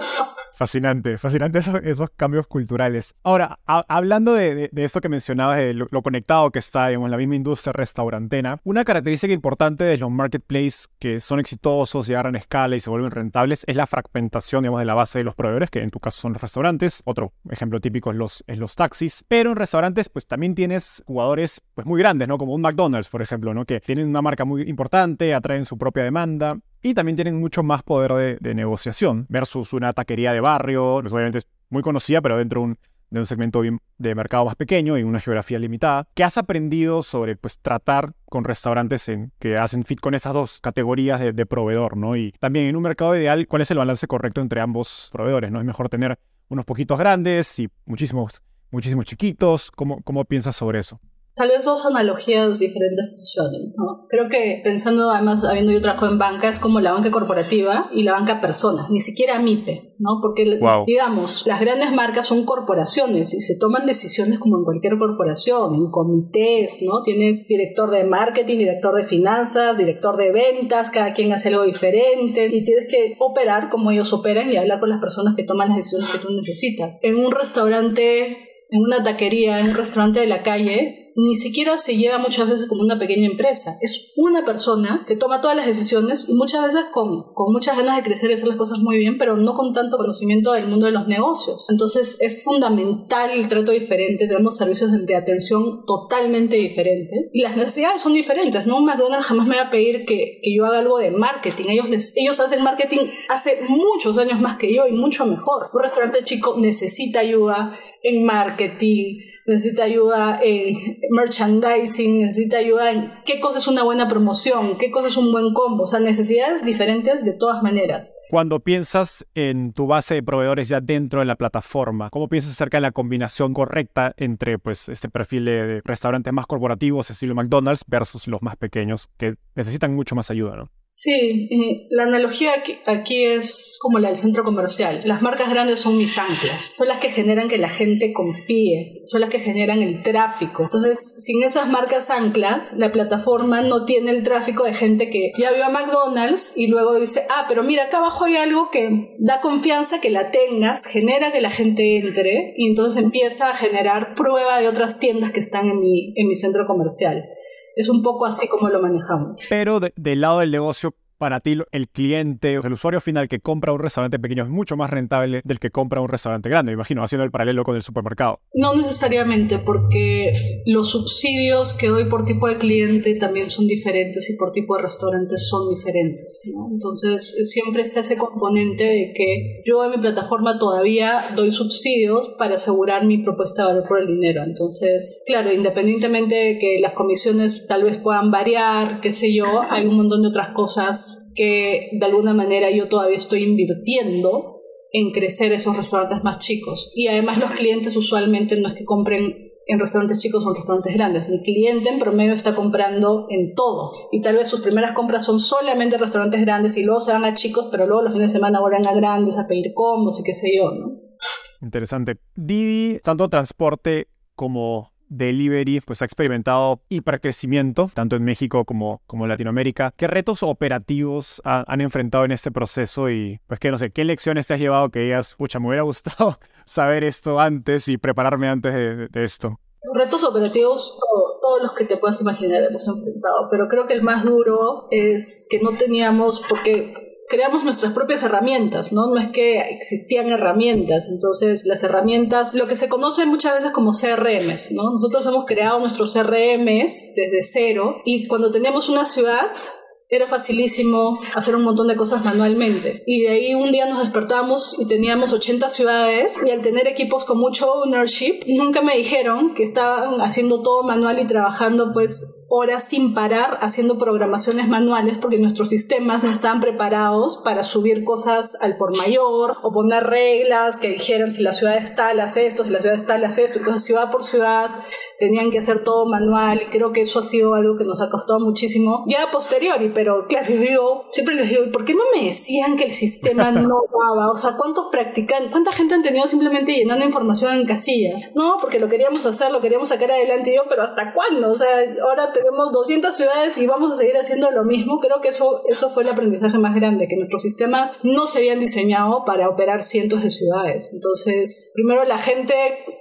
Fascinante, fascinante esos, esos cambios culturales. Ahora, hablando de, de, esto que mencionabas, de lo, conectado que está en la misma industria restaurantena, una característica importante de los marketplaces que son exitosos y agarran escala y se vuelven rentables es la fragmentación, digamos, de la base de los proveedores, que en tu caso son los restaurantes. Otro ejemplo típico es los, es los taxis. Pero en restaurantes, pues también tienes jugadores pues muy grandes, ¿no? Como un McDonald's, por ejemplo, ¿no? Que tienen una marca muy importante, atraen su propia demanda y también tienen mucho más poder de, negociación versus una taquería de barrio, pues obviamente es muy conocida, pero dentro de un de un segmento de mercado más pequeño y una geografía limitada. ¿Qué has aprendido sobre pues, tratar con restaurantes que hacen fit con esas dos categorías de, proveedor? ¿no? Y también en un mercado ideal, ¿cuál es el balance correcto entre ambos proveedores? ¿no? ¿Es mejor tener unos poquitos grandes y muchísimos, muchísimos chiquitos? ¿Cómo, cómo piensas sobre eso? Tal vez dos analogías diferentes funcionen. ¿no? Creo que pensando, además, habiendo yo trabajado en banca, es como la banca corporativa y la banca personas, ni siquiera MIPE, ¿no? Porque, digamos, las grandes marcas son corporaciones y se toman decisiones como en cualquier corporación, en comités, ¿no? Tienes director de marketing, director de finanzas, director de ventas, cada quien hace algo diferente y tienes que operar como ellos operan y hablar con las personas que toman las decisiones que tú necesitas. En un restaurante, en una taquería, en un restaurante de la calle, ni siquiera se lleva muchas veces como una pequeña empresa. Es una persona que toma todas las decisiones y muchas veces con, con muchas ganas de crecer y hacer las cosas muy bien, pero no con tanto conocimiento del mundo de los negocios. Entonces es fundamental el trato diferente. Tenemos servicios de atención totalmente diferentes y las necesidades son diferentes. ¿no? Un McDonald's jamás me va a pedir que, que yo haga algo de marketing. Ellos, les, ellos hacen marketing hace muchos años más que yo y mucho mejor. Un restaurante chico necesita ayuda en marketing, necesita ayuda en merchandising, necesita ayuda en qué cosa es una buena promoción, qué cosa es un buen combo, o sea, necesidades diferentes de todas maneras. Cuando piensas en tu base de proveedores ya dentro de la plataforma, ¿cómo piensas acerca de la combinación correcta entre pues este perfil de restaurantes más corporativos, estilo McDonald's, versus los más pequeños que necesitan mucho más ayuda, ¿no? Sí, la analogía aquí, aquí, es como la del centro comercial. Las marcas grandes son mis anclas, son las que generan que la gente confíe, son las que generan el tráfico. Entonces, sin esas marcas anclas, la plataforma no tiene el tráfico de gente que ya vio a McDonald's y luego dice, ah, pero mira, acá abajo hay algo que da confianza que la tengas, genera que la gente entre y entonces empieza a generar prueba de otras tiendas que están en mi, en mi centro comercial. Es un poco así como lo manejamos. Pero del lado del negocio, para ti el cliente, el usuario final que compra un restaurante pequeño es mucho más rentable del que compra un restaurante grande, me imagino, haciendo el paralelo con el supermercado. No necesariamente, porque los subsidios que doy por tipo de cliente también son diferentes y por tipo de restaurante son diferentes. Entonces, siempre está ese componente de que yo en mi plataforma todavía doy subsidios para asegurar mi propuesta de valor por el dinero. Entonces, claro, independientemente de que las comisiones tal vez puedan variar, qué sé yo, hay un montón de otras cosas que de alguna manera yo todavía estoy invirtiendo en crecer esos restaurantes más chicos. Y además los clientes usualmente no es que compren en restaurantes chicos o en restaurantes grandes. Mi cliente en promedio está comprando en todo. Y tal vez sus primeras compras son solamente en restaurantes grandes y luego se van a chicos, pero luego los fines de semana vuelven a grandes a pedir combos y qué sé yo, ¿no? Interesante. Didi, tanto transporte como delivery pues ha experimentado hipercrecimiento, tanto en México como, como en Latinoamérica. ¿Qué retos operativos han enfrentado en este proceso? Y pues que no sé, ¿qué lecciones te has llevado que digas, pucha, me hubiera gustado saber esto antes y prepararme antes de, esto? Retos operativos, todos los que te puedas imaginar hemos enfrentado, pero creo que el más duro es que no teníamos, porque creamos nuestras propias herramientas, ¿no? No es que existían herramientas, entonces las herramientas, lo que se conoce muchas veces como CRMs, ¿no? Nosotros hemos creado nuestros CRMs desde cero y cuando teníamos una ciudad, era facilísimo hacer un montón de cosas manualmente. Y de ahí un día nos despertamos y teníamos 80 ciudades y al tener equipos con mucho ownership, nunca me dijeron que estaban haciendo todo manual y trabajando pues horas sin parar haciendo programaciones manuales porque nuestros sistemas no estaban preparados para subir cosas al por mayor o poner reglas que dijeran si la ciudad está, hace esto, si la ciudad está, hace esto. Entonces, ciudad por ciudad, tenían que hacer todo manual y creo que eso ha sido algo que nos ha costado muchísimo. Ya a posteriori, pero claro, yo digo, siempre les digo, ¿por qué no me decían que el sistema no daba? O sea, ¿cuántos practican, cuánta gente han tenido simplemente llenando información en casillas? No, porque lo queríamos hacer, lo queríamos sacar adelante y yo, pero ¿hasta cuándo? O sea, ahora tenemos 200 ciudades y vamos a seguir haciendo lo mismo. Creo que eso, eso fue el aprendizaje más grande, que nuestros sistemas no se habían diseñado para operar cientos de ciudades. Entonces, primero la gente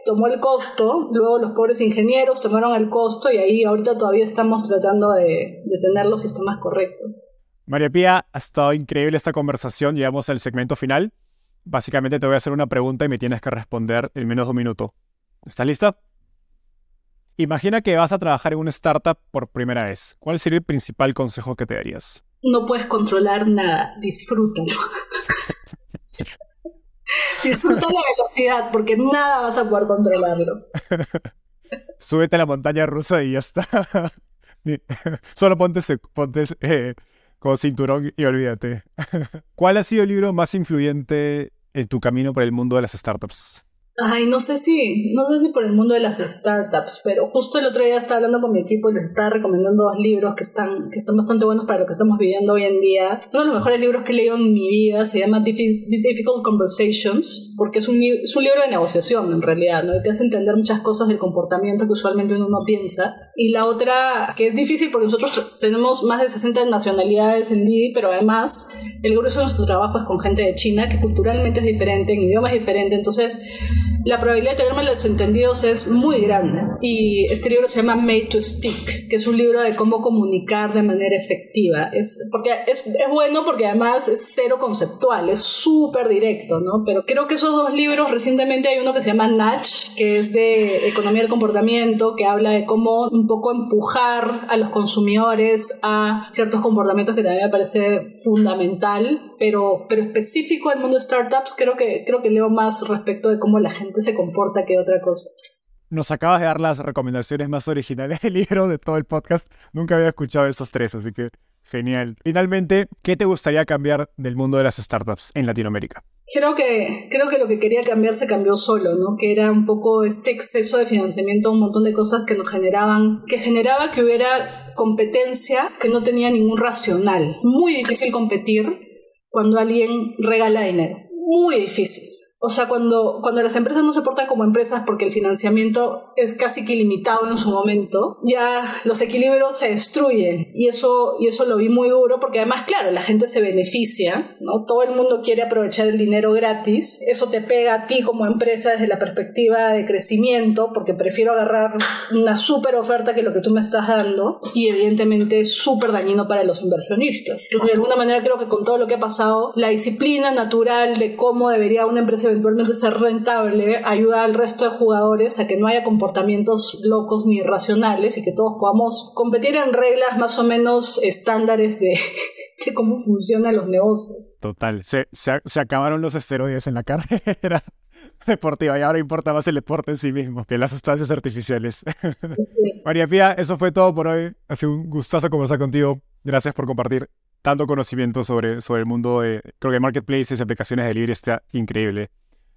tomó el costo, luego los pobres ingenieros tomaron el costo y ahí ahorita todavía estamos tratando de, de tener los sistemas correctos. María Pía, ha estado increíble esta conversación. Llegamos al segmento final. Básicamente te voy a hacer una pregunta y me tienes que responder en menos de un minuto. ¿Estás lista? Imagina que vas a trabajar en una startup por primera vez. ¿Cuál sería el principal consejo que te darías? No puedes controlar nada, disfrútalo. Disfruta la velocidad porque nada vas a poder controlarlo. Súbete a la montaña rusa y ya está. Solo ponte, ponte eh, con cinturón y olvídate. ¿Cuál ha sido el libro más influyente en tu camino por el mundo de las startups? Ay, no sé si, no sé si por el mundo de las startups, pero justo el otro día estaba hablando con mi equipo y les estaba recomendando dos libros que están, que están bastante buenos para lo que estamos viviendo hoy en día. Uno de los mejores libros que he leído en mi vida se llama Difficult Conversations, porque es un, es un libro de negociación en realidad, ¿no? te hace entender muchas cosas del comportamiento que usualmente uno no piensa. Y la otra, que es difícil porque nosotros tenemos más de 60 nacionalidades en Didi, pero además el grueso de nuestro trabajo es con gente de China, que culturalmente es diferente, en idioma es diferente, entonces la probabilidad de tener malos entendidos es muy grande. Y este libro se llama Made to Stick, que es un libro de cómo comunicar de manera efectiva. Es, porque es, es bueno porque además es cero conceptual, es súper directo, ¿no? Pero creo que esos dos libros, recientemente hay uno que se llama Natch, que es de economía del comportamiento, que habla de cómo un poco empujar a los consumidores a ciertos comportamientos que también me parece fundamental, pero, pero específico al mundo de startups, creo que, creo que leo más respecto de cómo la gente se comporta que otra cosa. Nos acabas de dar las recomendaciones más originales del libro de todo el podcast. Nunca había escuchado esos tres, así que genial. Finalmente, ¿qué te gustaría cambiar del mundo de las startups en Latinoamérica? Creo que, creo que lo que quería cambiar se cambió solo, ¿no? Que era un poco este exceso de financiamiento, un montón de cosas que nos generaban, que generaba que hubiera competencia que no tenía ningún racional. Muy difícil competir cuando alguien regala dinero. Muy difícil. O sea, cuando, cuando las empresas no se portan como empresas porque el financiamiento es casi que ilimitado en su momento, ya los equilibrios se destruyen. Y eso, y eso lo vi muy duro porque además, claro, la gente se beneficia, ¿no? Todo el mundo quiere aprovechar el dinero gratis. Eso te pega a ti como empresa desde la perspectiva de crecimiento porque prefiero agarrar una súper oferta que lo que tú me estás dando. Y evidentemente es súper dañino para los inversionistas. de alguna manera creo que con todo lo que ha pasado, la disciplina natural de cómo debería una empresa eventualmente ser rentable ayuda al resto de jugadores a que no haya comportamientos locos ni irracionales y que todos podamos competir en reglas más o menos estándares de, cómo funcionan los negocios. Total, se, se, acabaron los esteroides en la carrera deportiva y ahora importa más el deporte en sí mismo que las sustancias artificiales. María Pía, eso fue todo por hoy. Ha sido un gustazo conversar contigo. Gracias por compartir tanto conocimiento sobre, sobre el mundo de, creo que marketplaces y aplicaciones de libre está increíble.